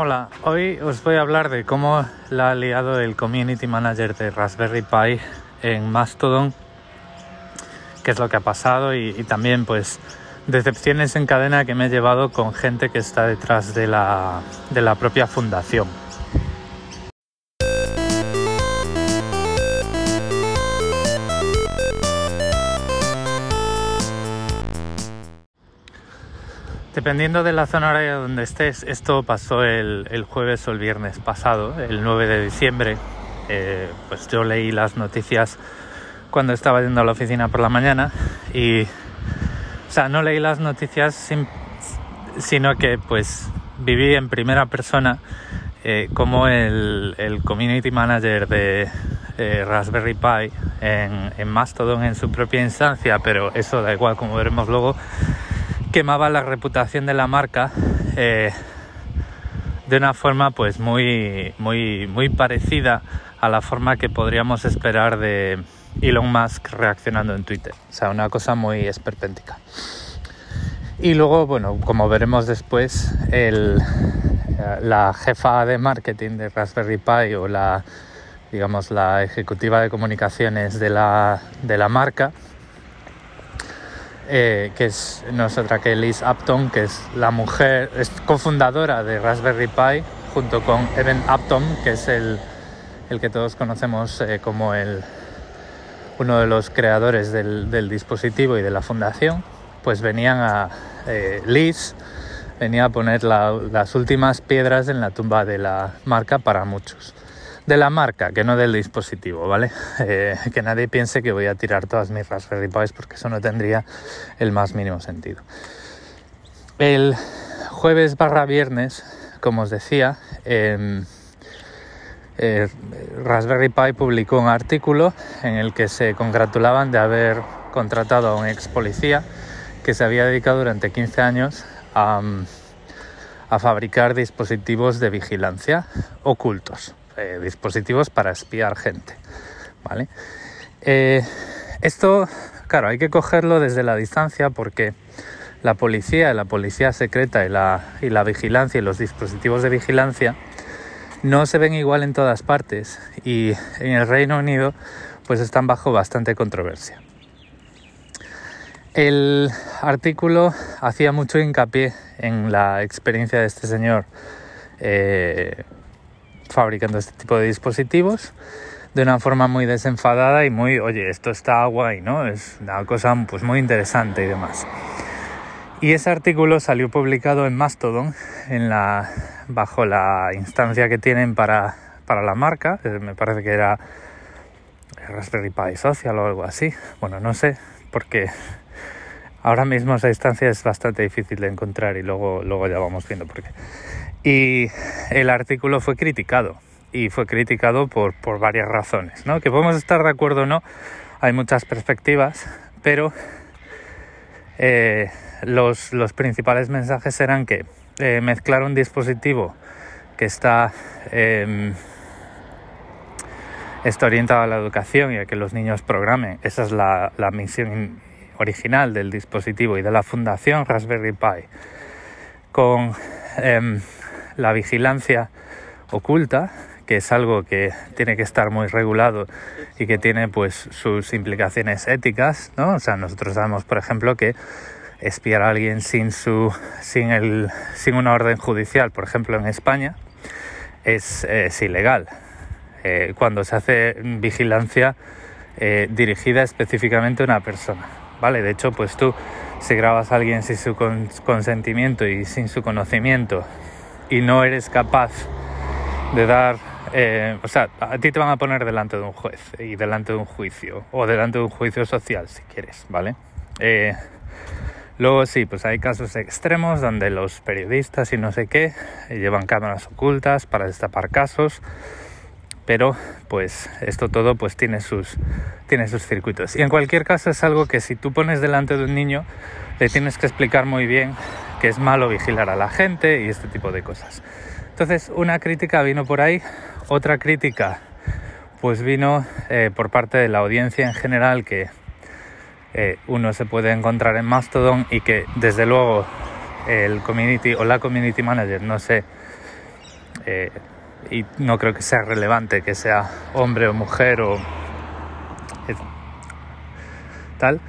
Hola, hoy os voy a hablar de cómo la ha liado el Community Manager de Raspberry Pi en Mastodon, qué es lo que ha pasado y, y también pues decepciones en cadena que me he llevado con gente que está detrás de la, de la propia fundación. Dependiendo de la zona horaria donde estés, esto pasó el, el, jueves o el viernes pasado, el 9 de diciembre. Eh, pues yo leí las noticias cuando estaba yendo a la oficina por la mañana y, o sea, no leí las noticias sin, sino que pues viví en primera persona eh, como el, el, community manager de eh, Raspberry Pi en, en Mastodon en su propia instancia, pero eso da igual, como veremos luego quemaba la reputación de la marca eh, de una forma pues muy, muy, muy parecida a la forma que podríamos esperar de Elon Musk reaccionando en Twitter. O sea, una cosa muy esperpéntica. Y luego, bueno, como veremos después, la jefa de marketing de Raspberry Pi o la, digamos, la ejecutiva de comunicaciones de la, de la marca, eh, que es no que Liz Upton, que es la mujer, es cofundadora de Raspberry Pi, junto con Evan Upton, que es el, el que todos conocemos eh, como el, uno de los creadores del, dispositivo y de la fundación, pues venían a eh, Liz, venía a poner la, las últimas piedras en la tumba de la marca para muchos de la marca, que no del dispositivo, ¿vale? Eh, que nadie piense que voy a tirar todas mis Raspberry Pis porque eso no tendría el más mínimo sentido. El jueves barra viernes, como os decía, eh, eh, Raspberry Pi publicó un artículo en el que se congratulaban de haber contratado a un ex policía que se había dedicado durante 15 años a fabricar dispositivos de vigilancia ocultos eh, dispositivos para espiar gente. ¿vale? Eh, esto, claro, hay que cogerlo desde la distancia porque la policía, la policía secreta y la, vigilancia y los dispositivos de vigilancia no se ven igual en todas partes y en el Reino Unido pues están bajo bastante controversia. El artículo hacía mucho hincapié en la experiencia de este señor eh, fabricando este tipo de dispositivos de una forma muy desenfadada y muy, oye, esto está guay, ¿no? Es una cosa pues muy interesante y demás. Y ese artículo salió publicado en Mastodon, en la, bajo la instancia que tienen para, para la marca, me parece que era Raspberry Pi Social o algo así. Bueno, no sé, porque ahora mismo esa instancia es bastante difícil de encontrar y luego, luego ya vamos viendo por qué. Y el artículo fue criticado, y fue criticado por, varias razones, ¿no? Que podemos estar de acuerdo o no, hay muchas perspectivas, pero eh, los, principales mensajes eran que eh, mezclar un dispositivo que está, eh, está orientado a la educación y a que los niños programen, esa es la, la misión original del dispositivo y de la fundación Raspberry Pi, con em, la vigilancia oculta, que es algo que tiene que estar muy regulado y que tiene pues sus implicaciones éticas, ¿no? O sea, nosotros sabemos, por ejemplo, que espiar a alguien sin su sin el sin una orden judicial, por ejemplo, en España, es, es ilegal. Eh, cuando se hace vigilancia eh, dirigida específicamente a una persona, ¿vale? De hecho, pues tú si grabas a alguien sin su consentimiento y sin su conocimiento y no eres capaz de dar, eh, o sea, a ti te van a poner delante de un juez y delante de un juicio, o delante de un juicio social, si quieres, ¿vale? Eh, luego sí, pues hay casos extremos donde los periodistas y no sé qué llevan cámaras ocultas para destapar casos, pero pues esto todo pues tiene sus, tiene sus circuitos. Y en cualquier caso es algo que si tú pones delante de un niño, le tienes que explicar muy bien que es malo vigilar a la gente y este tipo de cosas. Entonces, una crítica vino por ahí, otra crítica pues vino eh, por parte de la audiencia en general que eh, uno se puede encontrar en Mastodon y que desde luego el community o la community manager no se eh, y no creo que sea relevante que sea hombre o mujer o tal,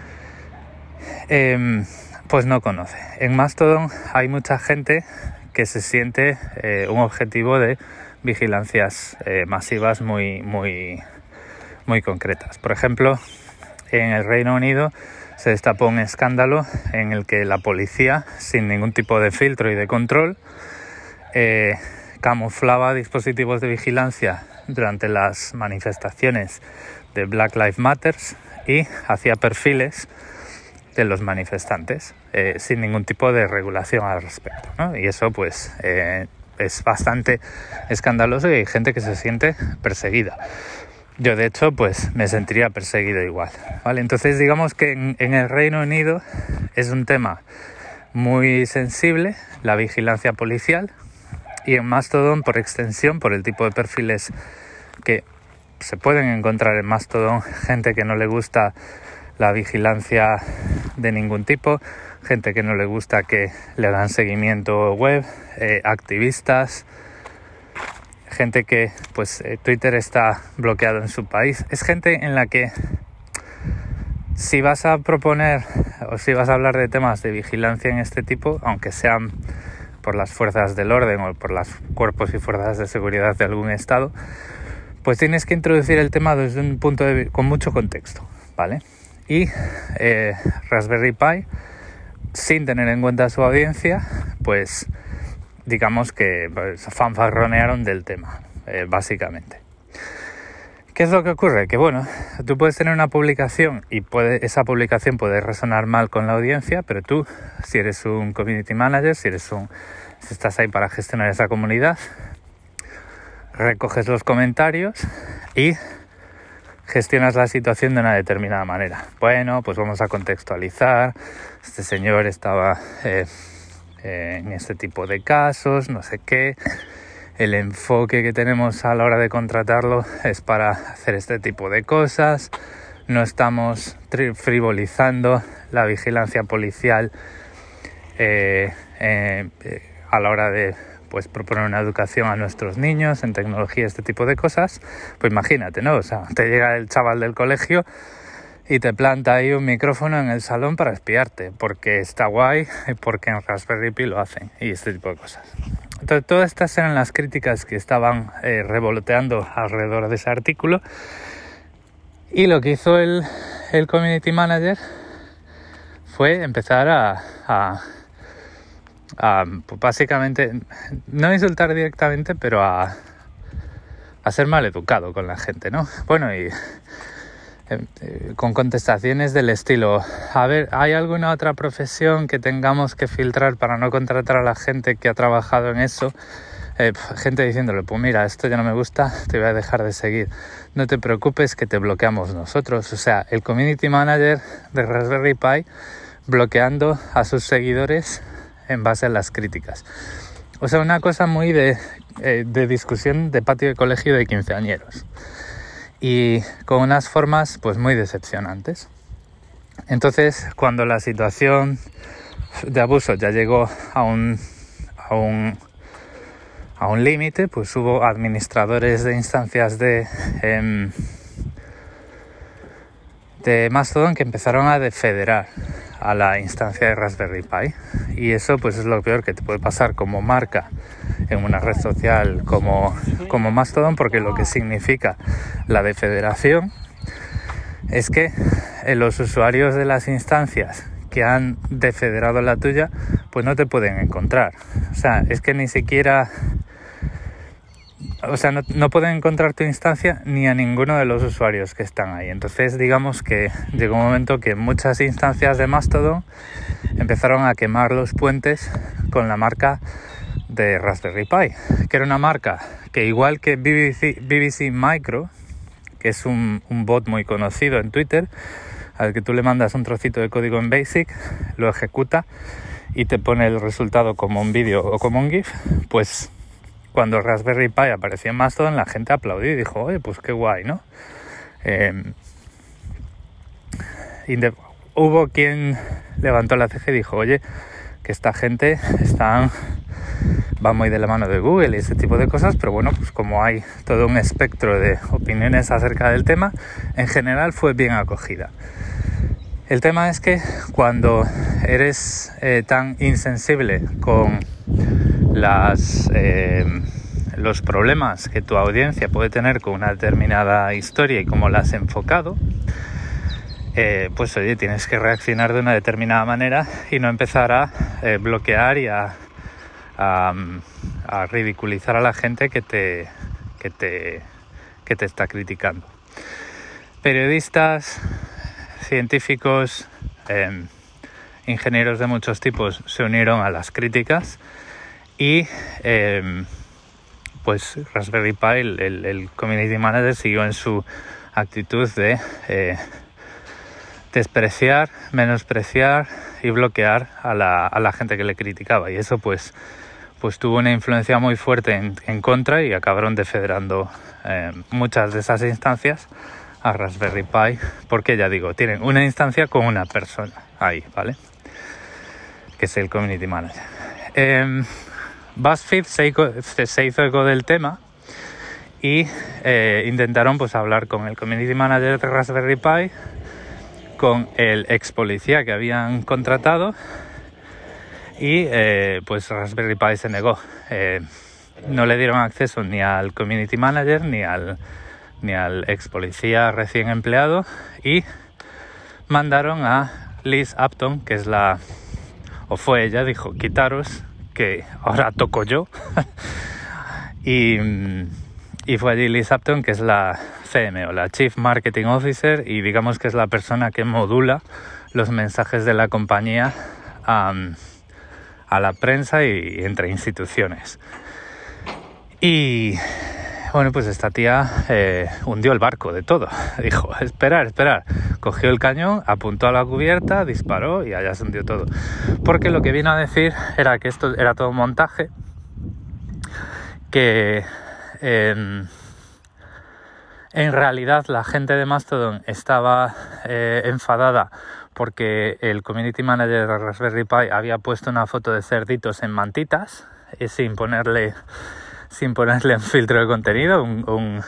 em, pues no conoce. En Mastodon hay mucha gente que se siente eh, un objetivo de vigilancias eh, masivas muy, muy, muy concretas. Por ejemplo, en el Reino Unido se destapó un escándalo en el que la policía, sin ningún tipo de filtro y de control, eh, camuflaba dispositivos de vigilancia durante las manifestaciones de Black Lives Matter y hacía perfiles de los manifestantes eh, sin ningún tipo de regulación al respecto. Y eso pues eh, es bastante escandaloso y hay gente que se siente perseguida. Yo de hecho pues me sentiría perseguido igual. ¿vale? Entonces digamos que en el Reino Unido es un tema muy sensible la vigilancia policial y en Mastodon por extensión, por el tipo de perfiles que se pueden encontrar en Mastodon, gente que no le gusta la vigilancia de ningún tipo, gente que no le gusta que le dan seguimiento web, eh, activistas, gente que pues eh, Twitter está bloqueado en su país. Es gente en la que si vas a proponer o si vas a hablar de temas de vigilancia en este tipo, aunque sean por las fuerzas del orden o por los cuerpos y fuerzas de seguridad de algún estado, pues tienes que introducir el tema desde un punto de con mucho contexto, ¿vale? Y eh, Raspberry Pi, sin tener en cuenta su audiencia, pues digamos que pues, fanfarronearon del tema, eh, básicamente. ¿Qué es lo que ocurre? Que bueno, tú puedes tener una publicación y puede, esa publicación puede resonar mal con la audiencia, pero tú, si eres un community manager, si eres un, si estás ahí para gestionar esa comunidad, recoges los comentarios y gestionas la situación de una determinada manera. Bueno, pues vamos a contextualizar. Este señor estaba eh, eh, en este tipo de casos, no sé qué el enfoque que tenemos a la hora de contratarlo es para hacer este tipo de cosas. No estamos frivolizando la vigilancia policial eh, a la hora de pues proponer una educación a nuestros niños en tecnología, este tipo de cosas, pues imagínate, ¿no? O sea, te llega el chaval del colegio y te planta ahí un micrófono en el salón para espiarte, porque está guay, porque en Raspberry Pi lo hacen y este tipo de cosas. Entonces, todas estas eran las críticas que estaban eh, revoloteando alrededor de ese artículo. Y lo que hizo el, community manager fue empezar a, pues, básicamente, no insultar directamente, pero a, a ser mal educado con la gente, ¿no? Bueno, y eh, eh, con contestaciones del estilo, a ver, ¿hay alguna otra profesión que tengamos que filtrar para no contratar a la gente que ha trabajado en eso? Eh, gente diciéndole, pues mira, esto ya no me gusta, te voy a dejar de seguir. No te preocupes que te bloqueamos nosotros. O sea, el community manager de Raspberry Pi bloqueando a sus seguidores en base a las críticas. O sea, una cosa muy de, de discusión de patio de colegio de quinceañeros y con unas formas pues muy decepcionantes. Entonces, cuando la situación de abuso ya llegó a un, a un, a un límite, pues hubo administradores de instancias de, em, de Mastodon que empezaron a defederar a la instancia de Raspberry Pi. Y eso pues es lo peor que te puede pasar como marca en una red social como, como Mastodon porque lo que significa la defederación es que eh, los usuarios de las instancias que han defederado la tuya pues no te pueden encontrar. O sea es que ni siquiera o sea, no, pueden encontrar tu instancia ni a ninguno de los usuarios que están ahí. Entonces, digamos que llegó un momento que muchas instancias de Mastodon empezaron a quemar los puentes con la marca de Raspberry Pi, que era una marca que igual que BBC, BBC Micro, que es un, un bot muy conocido en Twitter, al que tú le mandas un trocito de código en BASIC, lo ejecuta y te pone el resultado como un vídeo o como un GIF, pues cuando Raspberry Pi apareció en Mastodon, la gente aplaudió y dijo, oye, pues qué guay, ¿no? Em, hubo quien levantó la ceja y dijo, oye, que esta gente están va muy de la mano de Google y ese tipo de cosas, pero bueno, pues como hay todo un espectro de opiniones acerca del tema, en general fue bien acogida. El tema es que cuando eres eh, tan insensible con eh, los problemas que tu audiencia puede tener con una determinada historia y cómo la has enfocado, eh, pues oye, tienes que reaccionar de una determinada manera y no empezar a bloquear y a, a, ridiculizar a la gente que te, que te, que te está criticando. Periodistas, científicos, ingenieros de muchos tipos se unieron a las críticas y em, pues Raspberry Pi, el, community manager, siguió en su actitud de eh, despreciar, menospreciar y bloquear a la, a la, gente que le criticaba. Y eso pues, pues tuvo una influencia muy fuerte en, contra y acabaron defederando em, muchas de esas instancias a Raspberry Pi, porque ya digo, tienen una instancia con una persona ahí, ¿vale? Que es el Community Manager. Eh, BuzzFeed se, hizo eco del tema y eh, intentaron pues hablar con el Community Manager de Raspberry Pi, con el ex policía que habían contratado y eh, pues Raspberry Pi se negó. Eh, no le dieron acceso ni al Community Manager ni al ni al ex policía recién empleado y mandaron a Liz Upton, que es la, o fue ella, dijo, quitaros, que ahora toco yo. y, fue allí Liz Upton, que es la CM o la Chief Marketing Officer y digamos que es la persona que modula los mensajes de la compañía a, a la prensa y entre instituciones. Y bueno, pues esta tía eh, hundió el barco de todo. Dijo, esperar, esperar. Cogió el cañón, apuntó a la cubierta, disparó y allá se hundió todo. Porque lo que vino a decir era que esto era todo un montaje, que en realidad la gente de Mastodon estaba eh, enfadada porque el community manager de Raspberry Pi había puesto una foto de cerditos en mantitas y sin ponerle sin ponerle un filtro de contenido, un,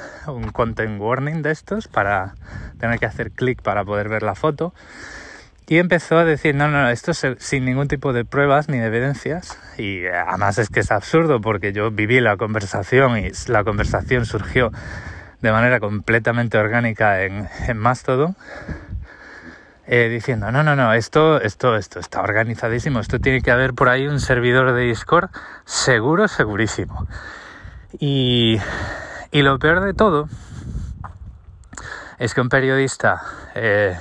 content warning de estos para tener que hacer clic para poder ver la foto. Y empezó a decir, no, no, esto es sin ningún tipo de pruebas ni de evidencias. Y además es que es absurdo porque yo viví la conversación y la conversación surgió de manera completamente orgánica en, en Mastodon. Eh, diciendo, no, no, no, esto, esto, esto está organizadísimo, esto tiene que haber por ahí un servidor de Discord seguro, segurísimo. Y, lo peor de todo es que un periodista eh,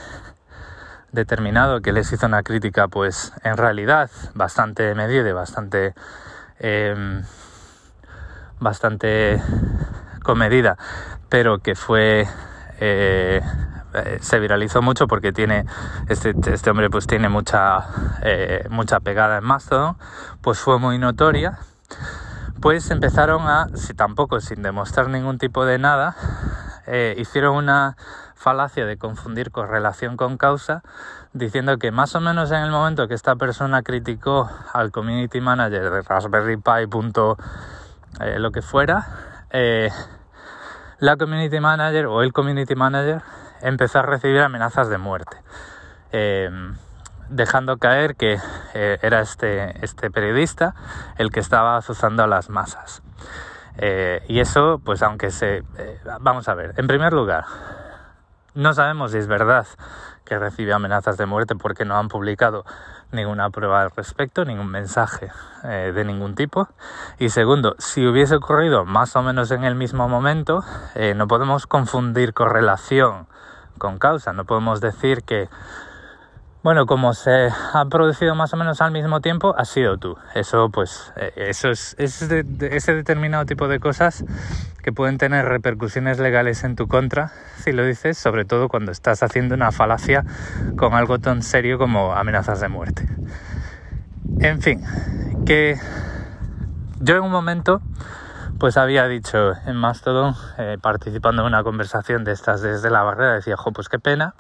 determinado que les hizo una crítica, pues en realidad bastante medida y bastante, em, bastante comedida, pero que fue eh, se viralizó mucho porque tiene este, este hombre pues tiene mucha eh, mucha pegada en Mastodon pues fue muy notoria pues empezaron a, si tampoco sin demostrar ningún tipo de nada, eh, hicieron una falacia de confundir correlación con causa, diciendo que más o menos en el momento que esta persona criticó al community manager de Raspberry Pi. Eh, lo que fuera, eh, la community manager o el community manager empezó a recibir amenazas de muerte dejando caer que eh, era este, este periodista el que estaba azuzando a las masas. Eh, y eso, pues aunque se... Eh, vamos a ver, en primer lugar, no sabemos si es verdad que recibe amenazas de muerte porque no han publicado ninguna prueba al respecto, ningún mensaje de ningún tipo. Y segundo, si hubiese ocurrido más o menos en el mismo momento, no podemos confundir correlación con causa. No podemos decir que bueno, como se ha producido más o menos al mismo tiempo, has sido tú. Eso, pues, eh, eso es, ese determinado tipo de cosas que pueden tener repercusiones legales en tu contra, si lo dices, sobre todo cuando estás haciendo una falacia con algo tan serio como amenazas de muerte. En fin, que yo en un momento, pues había dicho en Mastodon, eh, participando en una conversación de estas desde la barrera, decía, jo, pues qué pena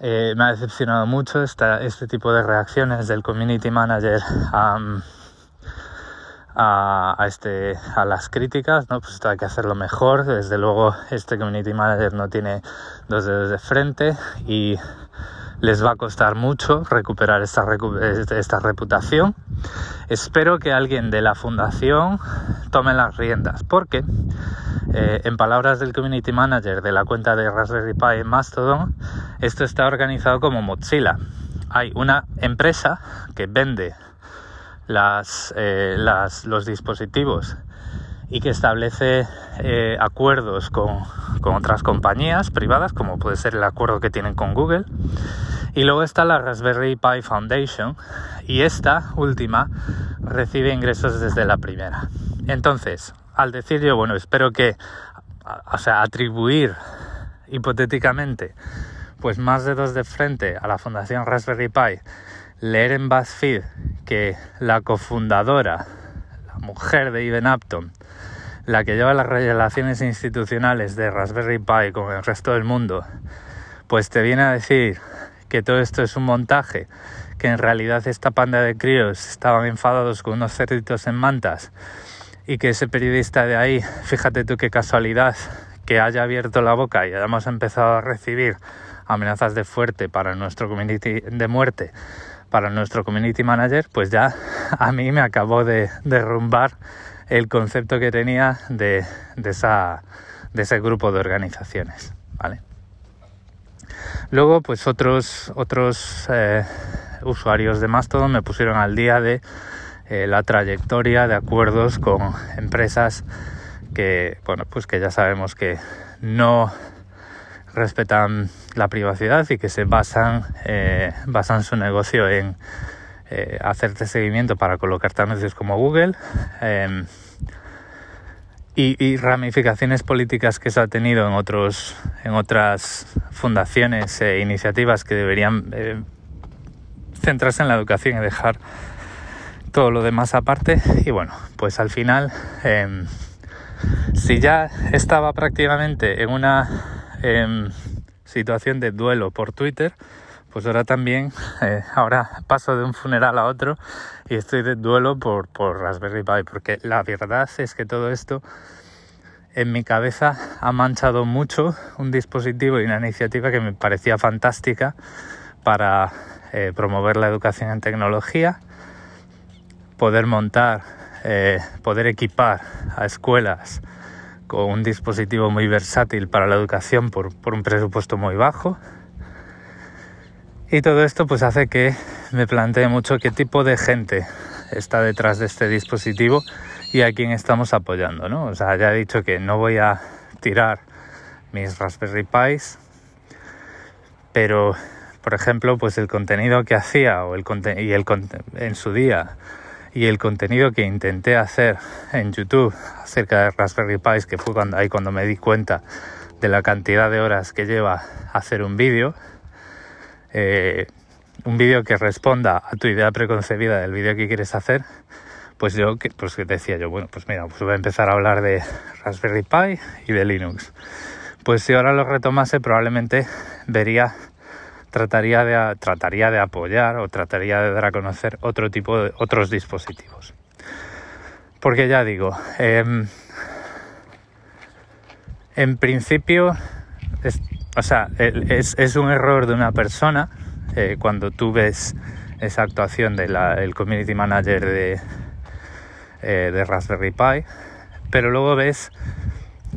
eh, me ha decepcionado mucho esta, este tipo de reacciones del community manager a, este, a las críticas, ¿no? Pues hay que hacerlo mejor. Desde luego, este community manager no tiene dos dedos de frente y les va a costar mucho recuperar esta, esta reputación. Espero que alguien de la fundación tome las riendas, porque eh, en palabras del community manager de la cuenta de Raspberry Pi en Mastodon, esto está organizado como Mozilla. Hay una empresa que vende eh, los dispositivos y que establece eh, acuerdos con, con, otras compañías privadas, como puede ser el acuerdo que tienen con Google. Y luego está la Raspberry Pi Foundation y esta última recibe ingresos desde la primera. Entonces, al decir yo, bueno, espero que, o sea, atribuir hipotéticamente pues más dedos de frente a la Fundación Raspberry Pi leer en BuzzFeed que la cofundadora, mujer de Ivan Apton, la que lleva las relaciones institucionales de Raspberry Pi con el resto del mundo, pues te viene a decir que todo esto es un montaje, que en realidad esta panda de críos estaban enfadados con unos cerditos en mantas y que ese periodista de ahí, fíjate tú qué casualidad, que haya abierto la boca y hayamos empezado a recibir amenazas de fuerte para nuestro community de muerte para nuestro community manager, pues ya a mí me acabó de derrumbar el concepto que tenía de, esa, de ese grupo de organizaciones. ¿vale? Luego, pues otros, otros eh, usuarios de Mastodon me pusieron al día de eh, la trayectoria de acuerdos con empresas que, bueno, pues que ya sabemos que no respetan la privacidad y que se basan, eh, basan su negocio en eh, hacerte seguimiento para colocarte anuncios como Google em, y, ramificaciones políticas que eso ha tenido en, otros, en otras fundaciones e iniciativas que deberían eh, centrarse en la educación y dejar todo lo demás aparte. Y bueno pues al final em, si ya estaba prácticamente en una Em, situación de duelo por Twitter, pues ahora también, eh, ahora paso de un funeral a otro y estoy de duelo por, por Raspberry Pi, porque la verdad es que todo esto en mi cabeza ha manchado mucho un dispositivo y una iniciativa que me parecía fantástica para eh, promover la educación en tecnología, poder montar, eh, poder equipar a escuelas con un dispositivo muy versátil para la educación por, un presupuesto muy bajo. Y todo esto pues hace que me plantee mucho qué tipo de gente está detrás de este dispositivo y a quién estamos apoyando, ¿no? O sea, ya he dicho que no voy a tirar mis Raspberry Pis, pero por ejemplo, pues el contenido que hacía o el y el en su día y el contenido que intenté hacer en YouTube acerca de Raspberry Pi, que fue cuando, ahí cuando me di cuenta de la cantidad de horas que lleva hacer un vídeo, eh, un vídeo que responda a tu idea preconcebida del vídeo que quieres hacer, pues yo pues decía yo, bueno, pues mira, pues voy a empezar a hablar de Raspberry Pi y de Linux. Pues si ahora lo retomase probablemente vería trataría de, trataría de apoyar o trataría de dar a conocer otro tipo de otros dispositivos. Porque ya digo, em, en principio, es, o sea, es, un error de una persona eh, cuando tú ves esa actuación del community manager de, eh, de Raspberry Pi, pero luego ves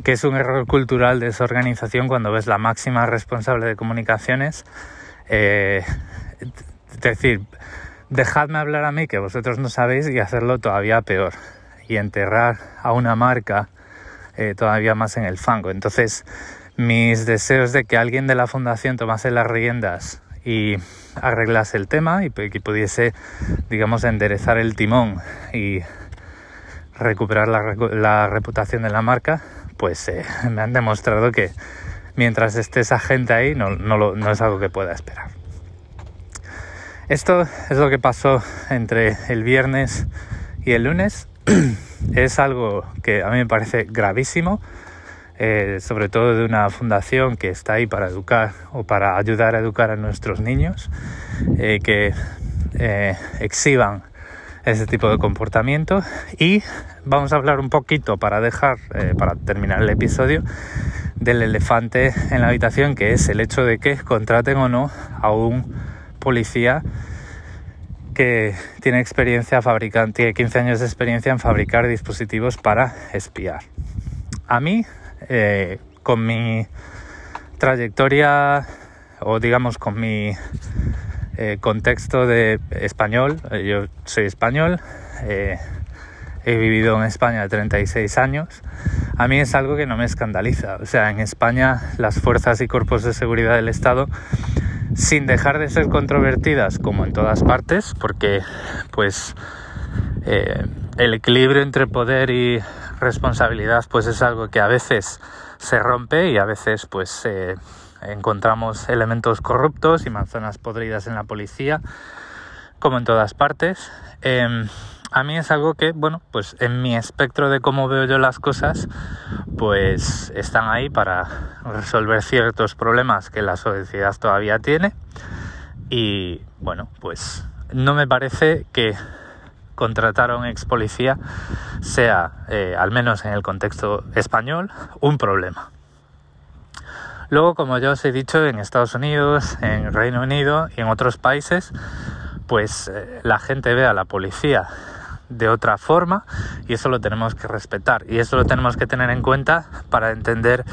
que es un error cultural de esa organización cuando ves la máxima responsable de comunicaciones eh, es decir, dejadme hablar a mí que vosotros no sabéis y hacerlo todavía peor y enterrar a una marca eh, todavía más en el fango. Entonces, mis deseos de que alguien de la fundación tomase las riendas y arreglase el tema y que pudiese, digamos, enderezar el timón y recuperar la, reputación de la marca, pues eh, me han demostrado que mientras esté esa gente ahí, no, es algo que pueda esperar. Esto es lo que pasó entre el viernes y el lunes. es algo que a mí me parece gravísimo, eh, sobre todo de una fundación que está ahí para educar o para ayudar a educar a nuestros niños, eh, que eh, exhiban ese tipo de comportamiento y vamos a hablar un poquito para dejar, eh, para terminar el episodio, del elefante en la habitación, que es el hecho de que contraten o no a un policía que tiene experiencia fabricando, tiene 15 años de experiencia en fabricar dispositivos para espiar. A mí, eh, con mi trayectoria o digamos con mi eh, contexto de español, eh, yo soy español, he vivido en España 36 años, a mí es algo que no me escandaliza. O sea, en España las fuerzas y cuerpos de seguridad del Estado sin dejar de ser controvertidas como en todas partes, porque pues eh, el equilibrio entre poder y responsabilidad pues es algo que a veces se rompe y a veces pues eh, encontramos elementos corruptos y manzanas podridas en la policía como en todas partes. Em, a mí es algo que, bueno, pues en mi espectro de cómo veo yo las cosas, pues están ahí para resolver ciertos problemas que la sociedad todavía tiene. Y bueno, pues no me parece que contratar a un ex policía sea, eh, al menos en el contexto español, un problema. Luego, como ya os he dicho, en Estados Unidos, en Reino Unido y en otros países, pues eh, la gente ve a la policía de otra forma y eso lo tenemos que respetar y eso lo tenemos que tener en cuenta para entender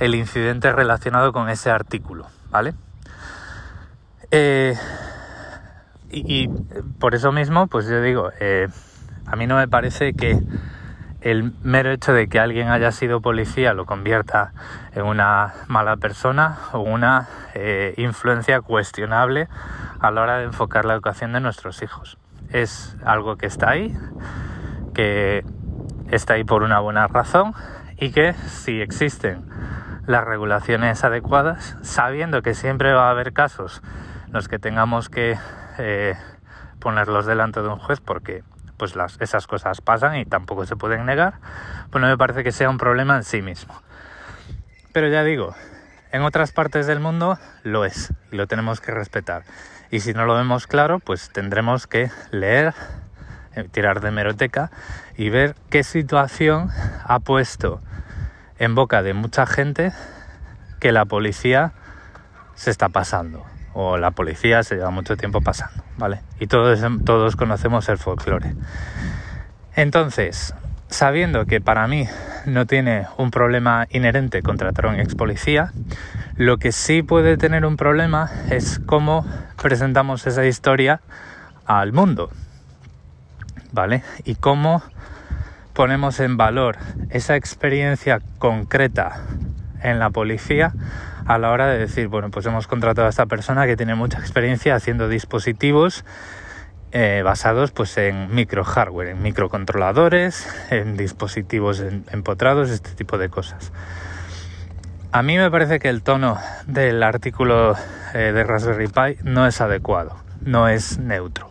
el incidente relacionado con ese artículo, ¿vale? Eh, y, por eso mismo, pues yo digo, eh, a mí no me parece que el mero hecho de que alguien haya sido policía lo convierta en una mala persona o una eh, influencia cuestionable a la hora de enfocar la educación de nuestros hijos. Es algo que está ahí, que está ahí por una buena razón y que si existen las regulaciones adecuadas, sabiendo que siempre va a haber casos los que tengamos que eh, ponerlos delante de un juez porque pues las, esas cosas pasan y tampoco se pueden negar, pues no me parece que sea un problema en sí mismo. Pero ya digo, en otras partes del mundo lo es y lo tenemos que respetar. Y si no lo vemos claro, pues tendremos que leer, eh, tirar de meroteca y ver qué situación ha puesto en boca de mucha gente que la policía se está pasando o la policía se lleva mucho tiempo pasando, ¿vale? Y todos, todos conocemos el folclore. Entonces, sabiendo que para mí no tiene un problema inherente contratar a un ex policía, lo que sí puede tener un problema es cómo presentamos esa historia al mundo, ¿vale? Y cómo ponemos en valor esa experiencia concreta en la policía a la hora de decir, bueno, pues hemos contratado a esta persona que tiene mucha experiencia haciendo dispositivos eh, basados pues en micro hardware, en microcontroladores, en dispositivos empotrados, este tipo de cosas. A mí me parece que el tono del artículo eh, de Raspberry Pi no es adecuado, no es neutro.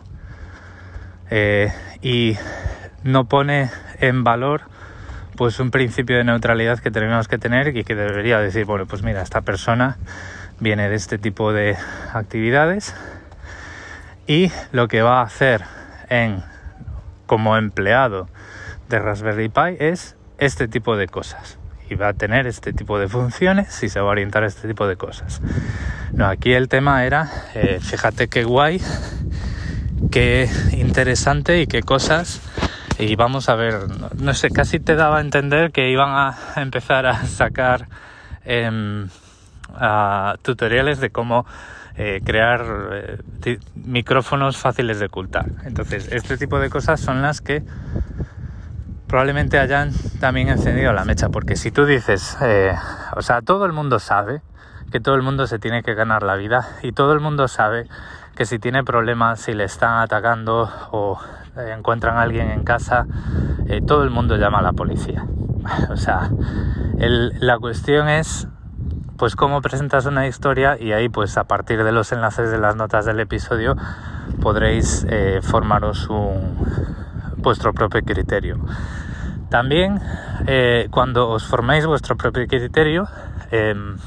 Eh, y no pone en valor pues un principio de neutralidad que tenemos que tener y que debería decir, bueno, pues mira, esta persona viene de este tipo de actividades y lo que va a hacer en como empleado de Raspberry Pi es este tipo de cosas y va a tener este tipo de funciones y se va a orientar a este tipo de cosas. No, aquí el tema era, eh, fíjate qué guay, qué interesante y qué cosas. Y vamos a ver, no, sé, casi te daba a entender que iban a empezar a sacar em, tutoriales de cómo eh, crear eh, micrófonos fáciles de ocultar. Entonces, este tipo de cosas son las que probablemente hayan también encendido la mecha, porque si tú dices, eh, o sea, todo el mundo sabe que todo el mundo se tiene que ganar la vida y todo el mundo sabe que si tiene problemas, si le están atacando o encuentran a alguien en casa, eh, todo el mundo llama a la policía. O sea, la cuestión es pues cómo presentas una historia y ahí pues a partir de los enlaces de las notas del episodio podréis eh, formaros un, vuestro propio criterio. También eh, cuando os forméis vuestro propio criterio, em,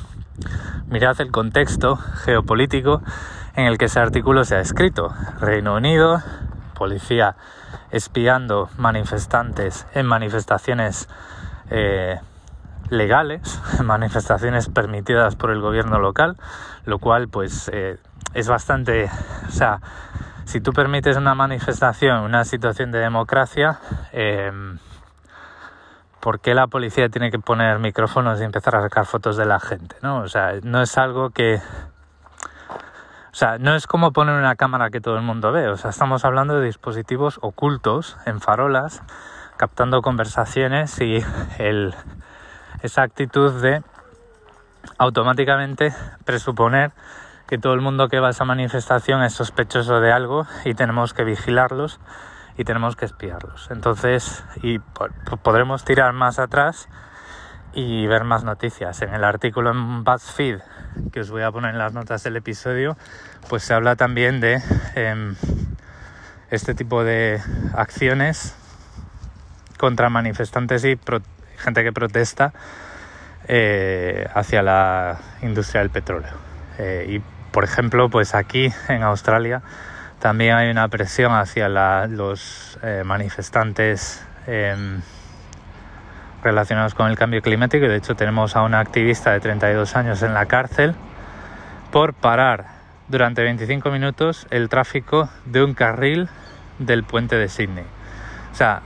mirad el contexto geopolítico en el que ese artículo se ha escrito. Reino Unido, policía espiando manifestantes en manifestaciones eh, legales, manifestaciones permitidas por el gobierno local, lo cual pues eh, es bastante, o sea, si tú permites una manifestación, una situación de democracia, em, ¿por qué la policía tiene que poner micrófonos y empezar a sacar fotos de la gente? ¿no? O sea, no es algo que... O sea, no es como poner una cámara que todo el mundo ve. O sea, estamos hablando de dispositivos ocultos en farolas, captando conversaciones y el, esa actitud de automáticamente presuponer que todo el mundo que va a esa manifestación es sospechoso de algo y tenemos que vigilarlos y tenemos que espiarlos. Entonces, y podremos tirar más atrás y ver más noticias. En el artículo en BuzzFeed, que os voy a poner en las notas del episodio, pues se habla también de em, este tipo de acciones contra manifestantes y gente que protesta eh, hacia la industria del petróleo. Eh, y por ejemplo, pues aquí en Australia también hay una presión hacia los eh, manifestantes em, relacionados con el cambio climático. De hecho, tenemos a una activista de 32 años en la cárcel por parar durante 25 minutos el tráfico de un carril del puente de Sydney. O sea,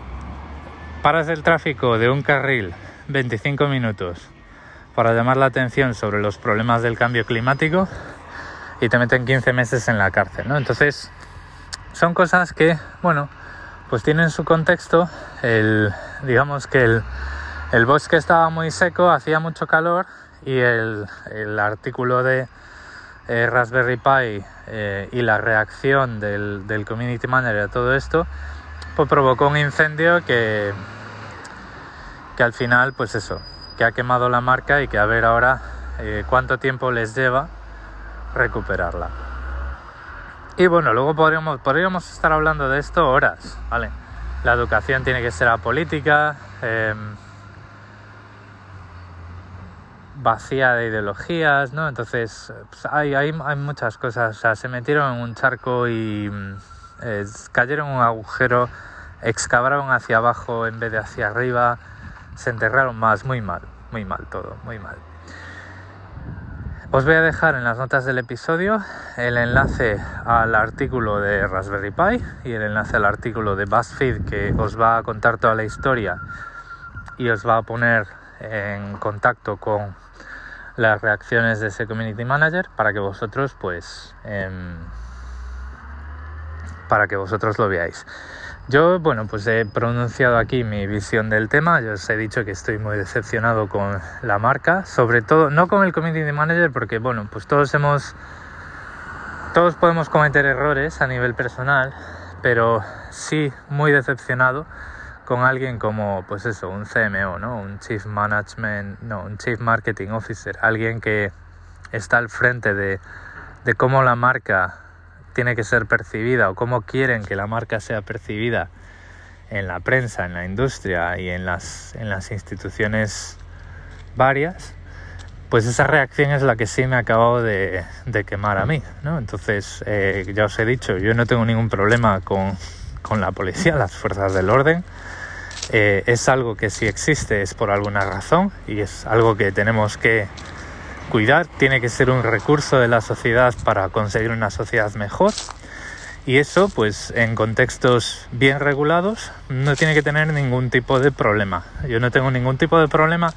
paras el tráfico de un carril 25 minutos para llamar la atención sobre los problemas del cambio climático y te meten 15 meses en la cárcel. Entonces, son cosas que, bueno, pues tienen su contexto. El, digamos que el, el bosque estaba muy seco, hacía mucho calor y el, el artículo de eh, Raspberry Pi eh, y la reacción del, del, community manager a todo esto, pues provocó un incendio que, que al final, pues eso, que ha quemado la marca y que a ver ahora eh, cuánto tiempo les lleva recuperarla. Y bueno, luego podríamos, podríamos estar hablando de esto horas, ¿vale? La educación tiene que ser apolítica, em, vacía de ideologías, ¿no? Entonces, pues, hay, hay, hay, muchas cosas. O sea, se metieron en un charco y eh, cayeron en un agujero, excavaron hacia abajo en vez de hacia arriba se enterraron más, muy mal, muy mal todo, muy mal. Os voy a dejar en las notas del episodio el enlace al artículo de Raspberry Pi y el enlace al artículo de BuzzFeed que os va a contar toda la historia y os va a poner en contacto con las reacciones de ese community manager para que vosotros pues em, para que vosotros lo veáis. Yo, bueno, pues he pronunciado aquí mi visión del tema. Yo os he dicho que estoy muy decepcionado con la marca, sobre todo, no con el community manager, porque, bueno, pues todos hemos. Todos podemos cometer errores a nivel personal, pero sí muy decepcionado con alguien como, pues eso, un CMO, ¿no? Un Chief Management, no, un Chief Marketing Officer, alguien que está al frente de, cómo la marca tiene que ser percibida o cómo quieren que la marca sea percibida en la prensa, en la industria y en las, en las instituciones varias, pues esa reacción es la que sí me ha acabado de, quemar a mí. ¿no? Entonces, eh, ya os he dicho, yo no tengo ningún problema con, con la policía, las fuerzas del orden. Eh, es algo que si existe es por alguna razón y es algo que tenemos que cuidar, tiene que ser un recurso de la sociedad para conseguir una sociedad mejor. Y eso, pues en contextos bien regulados, no tiene que tener ningún tipo de problema. Yo no tengo ningún tipo de problema.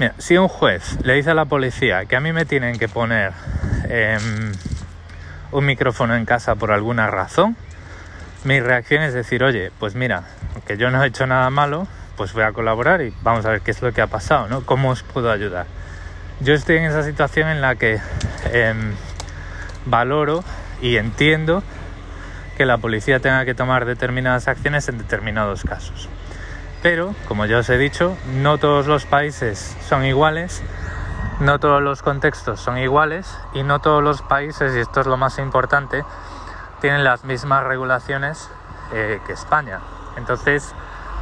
Mira, si un juez le dice a la policía que a mí me tienen que poner em, un micrófono en casa por alguna razón, mi reacción es decir, oye, pues mira, que yo no he hecho nada malo, pues voy a colaborar y vamos a ver qué es lo que ha pasado, ¿no? ¿Cómo os puedo ayudar? yo estoy en esa situación en la que em, valoro y entiendo que la policía tenga que tomar determinadas acciones en determinados casos. Pero, como ya os he dicho, no todos los países son iguales, no todos los contextos son iguales y no todos los países, y esto es lo más importante, tienen las mismas regulaciones eh, que España. Entonces,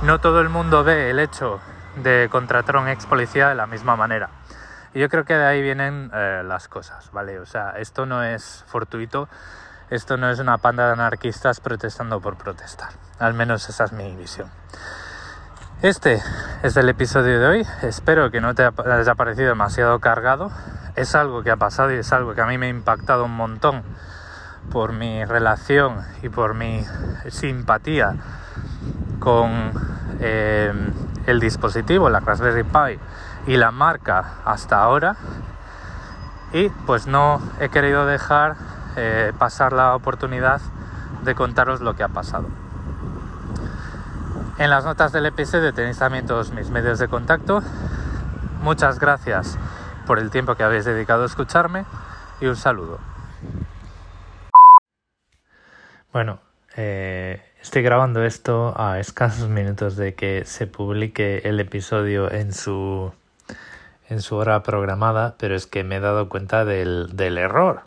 no todo el mundo ve el hecho de contratar a un ex policía de la misma manera. Y yo creo que de ahí vienen eh, las cosas, ¿vale? O sea, esto no es fortuito. esto no es una panda de anarquistas protestando por protestar. Al menos esa es mi visión. Este es el episodio de hoy. Espero que no te haya parecido demasiado cargado. Es algo que ha pasado y es algo que a mí me ha impactado un montón por mi relación y por mi simpatía con eh, el dispositivo, la Raspberry Pi y la marca hasta ahora. Y pues no he querido dejar eh, pasar la oportunidad de contaros lo que ha pasado. En las notas del episodio tenéis también todos mis medios de contacto. Muchas gracias por el tiempo que habéis dedicado a escucharme y un saludo. Bueno, eh, estoy grabando esto a escasos minutos de que se publique el episodio en su en su hora programada, pero es que me he dado cuenta del, del error.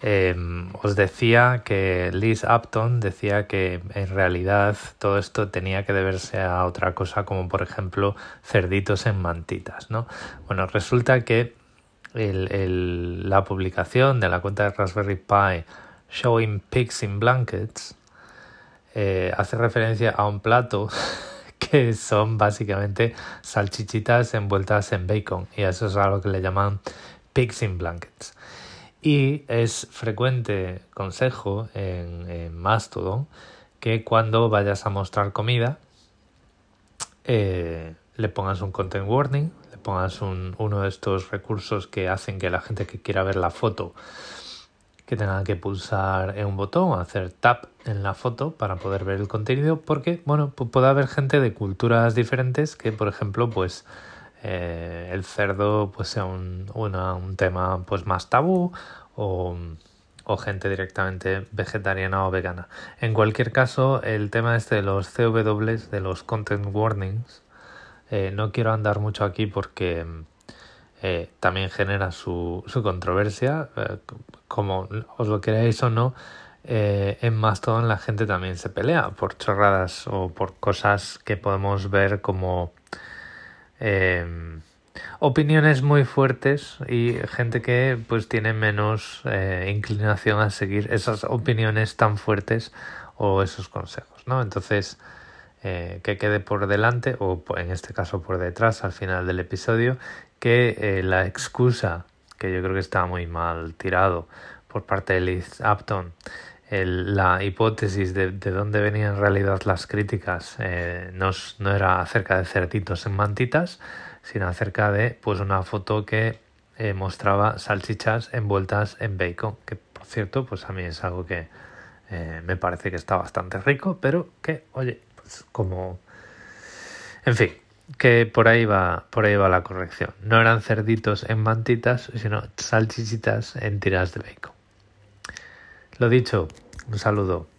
Em, os decía que Liz Upton decía que en realidad todo esto tenía que deberse a otra cosa como por ejemplo cerditos en mantitas, ¿no? Bueno, resulta que el, la publicación de la cuenta de Raspberry Pi Showing Pigs in Blankets eh, hace referencia a un plato que son básicamente salchichitas envueltas en bacon y eso es algo que le llaman pigs in blankets. Y es frecuente consejo en, Mastodon que cuando vayas a mostrar comida eh, le pongas un content warning, le pongas uno de estos recursos que hacen que la gente que quiera ver la foto que tenga que pulsar en un botón, hacer tap en la foto para poder ver el contenido, porque bueno, puede haber gente de culturas diferentes que, por ejemplo, pues eh, el cerdo pues sea un, un tema pues más tabú o, o, gente directamente vegetariana o vegana. En cualquier caso, el tema este de los CW, de los content warnings, eh, no quiero andar mucho aquí porque eh, también genera su, su controversia. como os lo queráis o no, en Mastodon la gente también se pelea por chorradas o por cosas que podemos ver como Em, opiniones muy fuertes y gente que pues tiene menos eh, inclinación a seguir esas opiniones tan fuertes o esos consejos, ¿no? Entonces, eh, que quede por delante o en este caso por detrás al final del episodio que eh, la excusa que yo creo que está muy mal tirado por parte de Liz Upton la hipótesis de, de, dónde venían en realidad las críticas eh, no, no, era acerca de cerditos en mantitas, sino acerca de pues una foto que eh, mostraba salchichas envueltas en bacon, que por cierto, pues a mí es algo que eh, me parece que está bastante rico, pero que, oye, pues como... En fin, que por ahí va, por ahí va la corrección. No eran cerditos en mantitas, sino salchichitas en tiras de bacon. Lo dicho, un saludo.